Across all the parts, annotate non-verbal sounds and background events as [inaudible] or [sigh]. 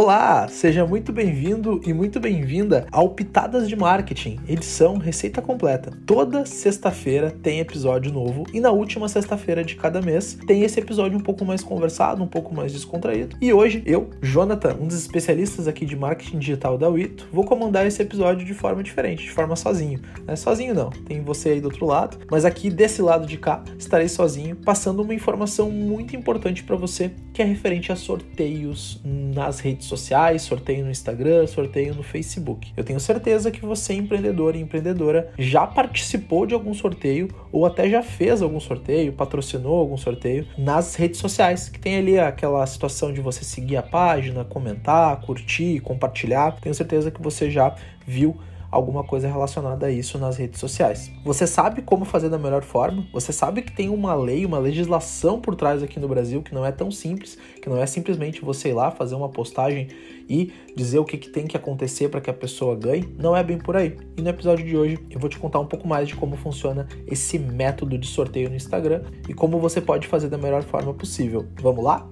Olá, seja muito bem-vindo e muito bem-vinda ao Pitadas de Marketing, edição Receita Completa. Toda sexta-feira tem episódio novo e na última sexta-feira de cada mês tem esse episódio um pouco mais conversado, um pouco mais descontraído. E hoje eu, Jonathan, um dos especialistas aqui de marketing digital da Wito, vou comandar esse episódio de forma diferente, de forma sozinho. Não é sozinho não, tem você aí do outro lado, mas aqui desse lado de cá estarei sozinho, passando uma informação muito importante para você que é referente a sorteios nas redes sociais, sorteio no Instagram, sorteio no Facebook. Eu tenho certeza que você, empreendedor e empreendedora, já participou de algum sorteio ou até já fez algum sorteio, patrocinou algum sorteio nas redes sociais, que tem ali aquela situação de você seguir a página, comentar, curtir, compartilhar. Tenho certeza que você já viu alguma coisa relacionada a isso nas redes sociais. Você sabe como fazer da melhor forma? Você sabe que tem uma lei, uma legislação por trás aqui no Brasil que não é tão simples, que não é simplesmente você ir lá fazer uma postagem e dizer o que, que tem que acontecer para que a pessoa ganhe? Não é bem por aí. E no episódio de hoje eu vou te contar um pouco mais de como funciona esse método de sorteio no Instagram e como você pode fazer da melhor forma possível. Vamos lá?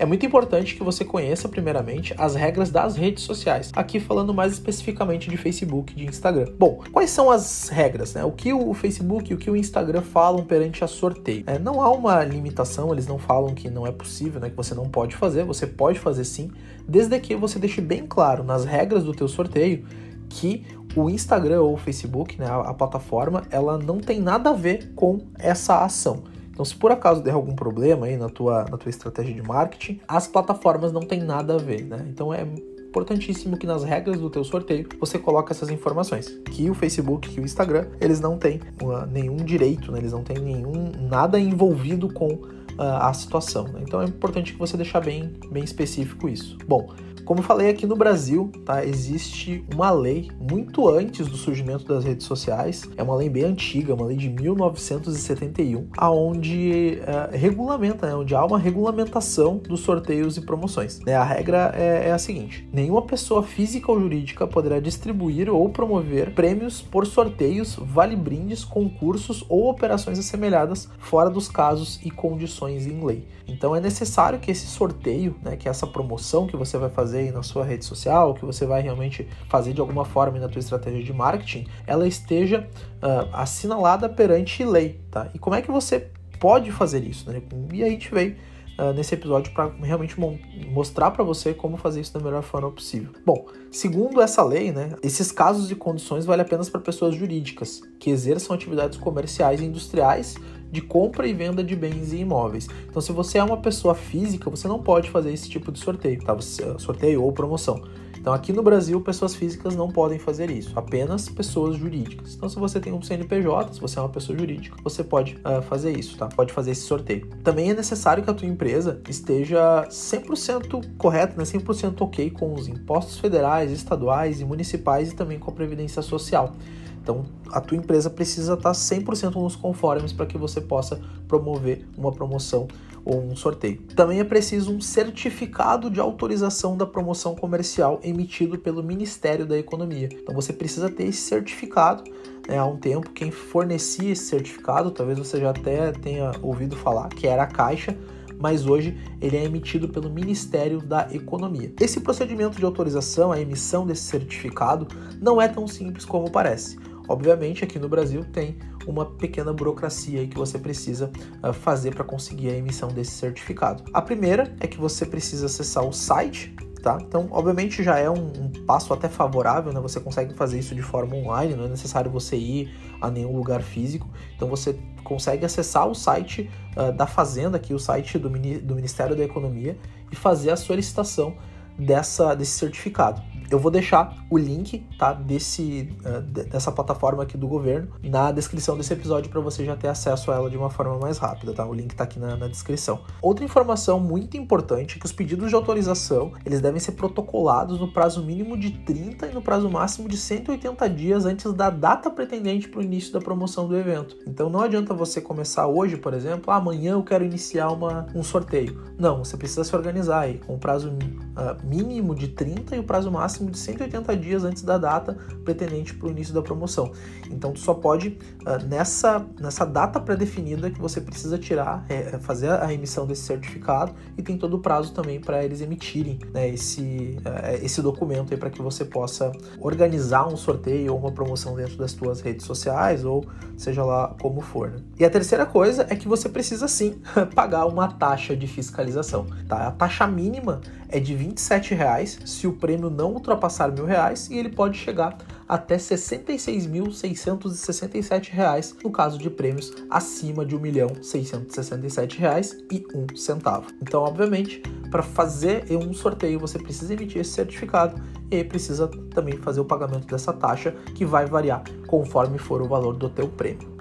É muito importante que você conheça primeiramente as regras das redes sociais, aqui falando mais especificamente de Facebook e de Instagram. Bom, quais são as regras? Né? O que o Facebook e o que o Instagram falam perante a sorteio? É, não há uma limitação, eles não falam que não é possível, né, que você não pode fazer, você pode fazer sim, desde que você deixe bem claro nas regras do teu sorteio que o Instagram ou o Facebook, né, a, a plataforma, ela não tem nada a ver com essa ação. Então, se por acaso der algum problema aí na tua, na tua estratégia de marketing, as plataformas não têm nada a ver, né? Então é importantíssimo que nas regras do teu sorteio você coloque essas informações. Que o Facebook, que o Instagram, eles não têm uh, nenhum direito, né? eles não têm nenhum nada envolvido com uh, a situação. Né? Então é importante que você deixar bem, bem específico isso. Bom, como falei aqui no Brasil, tá, existe uma lei muito antes do surgimento das redes sociais, é uma lei bem antiga, uma lei de 1971, aonde é, regulamenta, né, onde há uma regulamentação dos sorteios e promoções. Né, a regra é, é a seguinte: nenhuma pessoa física ou jurídica poderá distribuir ou promover prêmios por sorteios, vale-brindes, concursos ou operações assemelhadas fora dos casos e condições em lei. Então é necessário que esse sorteio, né, que essa promoção que você vai fazer fazer na sua rede social, que você vai realmente fazer de alguma forma na tua estratégia de marketing, ela esteja uh, assinalada perante lei, tá? E como é que você pode fazer isso, né? E a gente veio Uh, nesse episódio para realmente mostrar para você como fazer isso da melhor forma possível. Bom, segundo essa lei, né, esses casos e condições valem apenas para pessoas jurídicas que exerçam atividades comerciais e industriais de compra e venda de bens e imóveis. Então, se você é uma pessoa física, você não pode fazer esse tipo de sorteio, tá? Sorteio ou promoção. Então, aqui no Brasil, pessoas físicas não podem fazer isso, apenas pessoas jurídicas. Então, se você tem um CNPJ, se você é uma pessoa jurídica, você pode uh, fazer isso, tá? Pode fazer esse sorteio. Também é necessário que a tua empresa esteja 100% correta, né? 100% ok com os impostos federais, estaduais e municipais e também com a previdência social. Então, a tua empresa precisa estar 100% nos conformes para que você possa promover uma promoção ou um sorteio. Também é preciso um certificado de autorização da promoção comercial emitido pelo Ministério da Economia. Então, você precisa ter esse certificado. Né, há um tempo, quem fornecia esse certificado, talvez você já até tenha ouvido falar, que era a Caixa, mas hoje ele é emitido pelo Ministério da Economia. Esse procedimento de autorização, a emissão desse certificado, não é tão simples como parece. Obviamente, aqui no Brasil tem uma pequena burocracia que você precisa uh, fazer para conseguir a emissão desse certificado. A primeira é que você precisa acessar o site Tá? Então, obviamente, já é um, um, passo até favorável, né? Você consegue fazer isso de forma online, não é necessário você ir a nenhum lugar físico. Então, você consegue acessar o site uh, da Fazenda, aqui o site do, do Ministério da Economia, e fazer a solicitação dessa, desse certificado. Eu vou deixar o link, tá, desse uh, dessa plataforma aqui do governo na descrição desse episódio para você já ter acesso a ela de uma forma mais rápida, tá? O link tá aqui na, na descrição. Outra informação muito importante é que os pedidos de autorização, eles devem ser protocolados no prazo mínimo de 30 e no prazo máximo de 180 dias antes da data pretendente para o início da promoção do evento. Então não adianta você começar hoje, por exemplo, ah, amanhã eu quero iniciar uma, um sorteio. Não, você precisa se organizar aí com o prazo uh, mínimo de 30 e o prazo máximo de 180 dias antes da data pretendente para o início da promoção. Então tu só pode uh, nessa, nessa data pré-definida que você precisa tirar, é, fazer a emissão desse certificado e tem todo o prazo também para eles emitirem né, esse, uh, esse documento para que você possa organizar um sorteio ou uma promoção dentro das suas redes sociais ou seja lá como for. Né? E a terceira coisa é que você precisa sim [laughs] pagar uma taxa de fiscalização. Tá? A taxa mínima é de R$ 27,00 se o prêmio não ultrapassar mil reais e ele pode chegar até R$ 66.667 no caso de prêmios acima de R$ 1.667,01. Então, obviamente, para fazer um sorteio você precisa emitir esse certificado e precisa também fazer o pagamento dessa taxa que vai variar conforme for o valor do teu prêmio.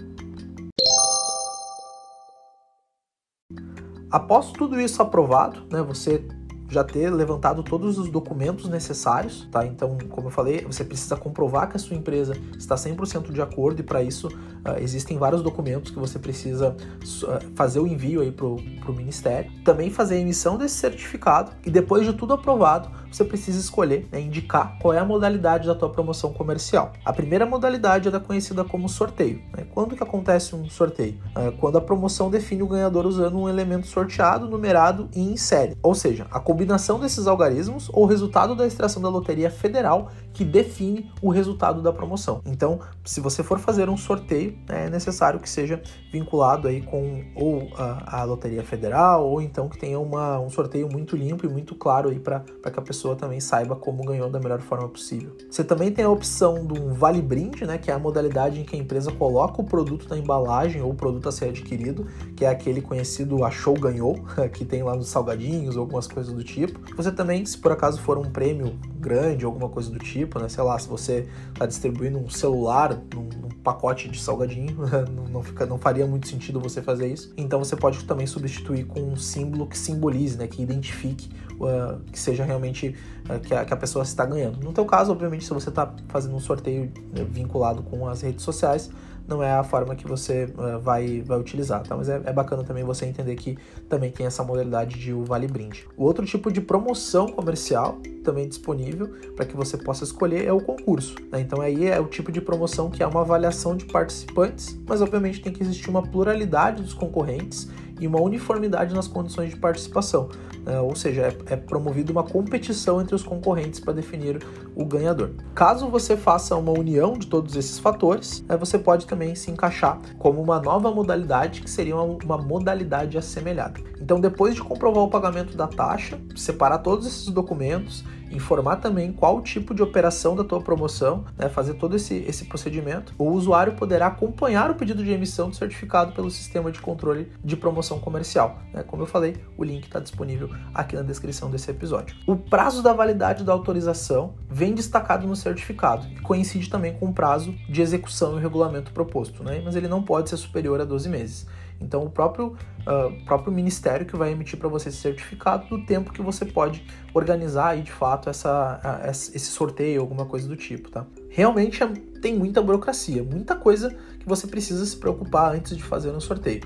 Após tudo isso aprovado, né, você já ter levantado todos os documentos necessários, tá? Então, como eu falei, você precisa comprovar que a sua empresa está 100% de acordo e para isso uh, existem vários documentos que você precisa uh, fazer o envio aí pro, pro ministério. Também fazer a emissão desse certificado e depois de tudo aprovado, você precisa escolher, né, indicar qual é a modalidade da tua promoção comercial. A primeira modalidade é conhecida como sorteio. Né? Quando que acontece um sorteio? Uh, quando a promoção define o ganhador usando um elemento sorteado, numerado e em série. Ou seja, a combinação desses algarismos ou resultado da extração da loteria federal que define o resultado da promoção. Então, se você for fazer um sorteio, é necessário que seja vinculado aí com ou a, a loteria federal ou então que tenha uma, um sorteio muito limpo e muito claro aí para que a pessoa também saiba como ganhou da melhor forma possível. Você também tem a opção de um vale brinde, né, que é a modalidade em que a empresa coloca o produto na embalagem ou o produto a ser adquirido, que é aquele conhecido achou ganhou, [laughs] que tem lá nos salgadinhos ou algumas coisas do tipo. Você também, se por acaso for um prêmio grande, alguma coisa do tipo, né? Sei lá, se você está distribuindo um celular num, num pacote de salgadinho, [laughs] não, não, fica, não faria muito sentido você fazer isso. Então você pode também substituir com um símbolo que simbolize, né? Que identifique uh, que seja realmente uh, que, a, que, a, pessoa está ganhando. No teu caso, obviamente, se você está fazendo um sorteio né, vinculado com as redes sociais, não é a forma que você uh, vai, vai utilizar, tá? Mas é, é, bacana também você entender que também tem essa modalidade de o Vale Brinde. O outro tipo de promoção comercial também disponível para que você possa escolher é o concurso. Né? Então aí é o tipo de promoção que é uma avaliação de participantes, mas obviamente tem que existir uma pluralidade dos concorrentes e uma uniformidade nas condições de participação. Né? ou seja, é, é promovida uma competição entre os concorrentes para definir o ganhador. Caso você faça uma união de todos esses fatores, né, você pode também se encaixar como uma nova modalidade que seria uma, uma modalidade assemelhada. Então, depois de comprovar o pagamento da taxa, separar todos esses documentos informar também qual tipo de operação da tua promoção, né, fazer todo esse, esse procedimento. O usuário poderá acompanhar o pedido de emissão do certificado pelo sistema de controle de promoção comercial. Né? Como eu falei, o link está disponível aqui na descrição desse episódio. O prazo da validade da autorização vem destacado no certificado e coincide também com o prazo de execução e o regulamento proposto, né? mas ele não pode ser superior a 12 meses. Então, o próprio, uh, próprio ministério que vai emitir para você esse certificado do tempo que você pode organizar aí de fato essa, uh, esse sorteio, alguma coisa do tipo, tá? Realmente é, tem muita burocracia, muita coisa que você precisa se preocupar antes de fazer um sorteio.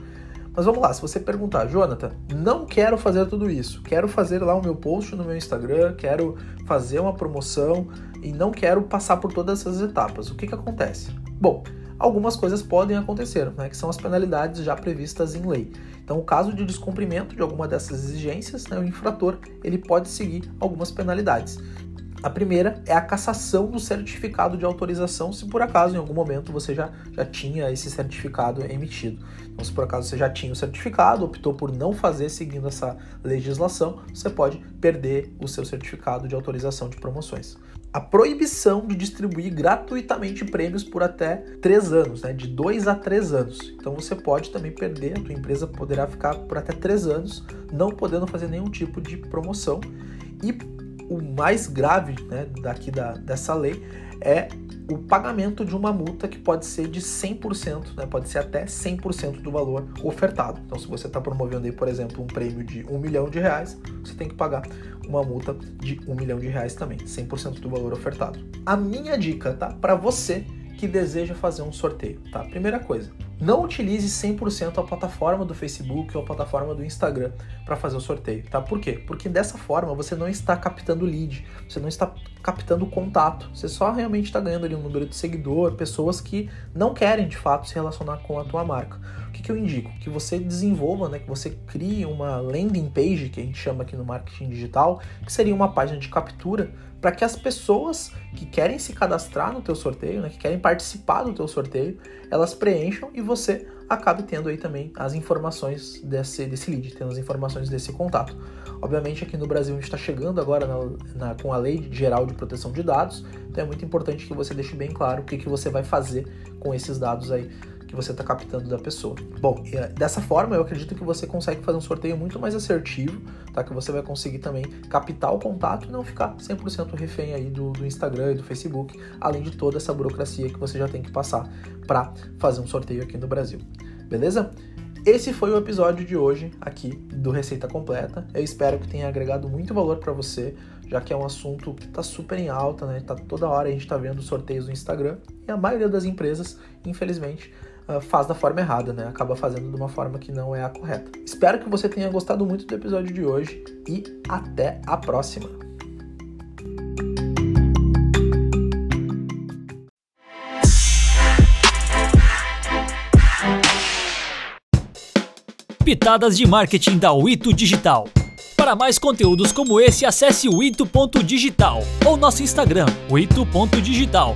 Mas vamos lá, se você perguntar, Jonathan, não quero fazer tudo isso, quero fazer lá o meu post no meu Instagram, quero fazer uma promoção e não quero passar por todas essas etapas, o que, que acontece? Bom, algumas coisas podem acontecer, né, que são as penalidades já previstas em lei. Então, o caso de descumprimento de alguma dessas exigências, né, o infrator ele pode seguir algumas penalidades. A primeira é a cassação do certificado de autorização, se por acaso em algum momento você já, já tinha esse certificado emitido. Então, se por acaso você já tinha o certificado, optou por não fazer seguindo essa legislação, você pode perder o seu certificado de autorização de promoções a proibição de distribuir gratuitamente prêmios por até 3 anos, né? de 2 a 3 anos. Então você pode também perder, a tua empresa poderá ficar por até 3 anos não podendo fazer nenhum tipo de promoção. E o mais grave né, daqui da, dessa lei é o pagamento de uma multa que pode ser de 100%, né, pode ser até 100% do valor ofertado. Então, se você está promovendo aí, por exemplo, um prêmio de um milhão de reais, você tem que pagar uma multa de um milhão de reais também, 100% do valor ofertado. A minha dica, tá? Para você que deseja fazer um sorteio, tá? Primeira coisa, não utilize 100% a plataforma do Facebook ou a plataforma do Instagram para fazer o sorteio, tá? Por quê? Porque dessa forma você não está captando lead, você não está captando contato, você só realmente está ganhando ali um número de seguidor, pessoas que não querem de fato se relacionar com a tua marca. Que, que eu indico? Que você desenvolva, né, que você crie uma landing page, que a gente chama aqui no marketing digital, que seria uma página de captura para que as pessoas que querem se cadastrar no teu sorteio, né, que querem participar do teu sorteio, elas preencham e você acabe tendo aí também as informações desse, desse lead, tendo as informações desse contato. Obviamente aqui no Brasil a gente está chegando agora na, na, com a Lei Geral de Proteção de Dados, então é muito importante que você deixe bem claro o que, que você vai fazer com esses dados aí que você está captando da pessoa. Bom, eh, dessa forma eu acredito que você consegue fazer um sorteio muito mais assertivo, tá? Que você vai conseguir também captar o contato e não ficar 100% refém aí do, do Instagram e do Facebook, além de toda essa burocracia que você já tem que passar para fazer um sorteio aqui no Brasil. Beleza? Esse foi o episódio de hoje aqui do Receita Completa. Eu espero que tenha agregado muito valor para você, já que é um assunto que está super em alta, né? Tá toda hora a gente está vendo sorteios no Instagram e a maioria das empresas, infelizmente, faz da forma errada, né? Acaba fazendo de uma forma que não é a correta. Espero que você tenha gostado muito do episódio de hoje e até a próxima. Pitadas de marketing da Wito Digital. Para mais conteúdos como esse, acesse o ito.digital ou nosso Instagram, ito.digital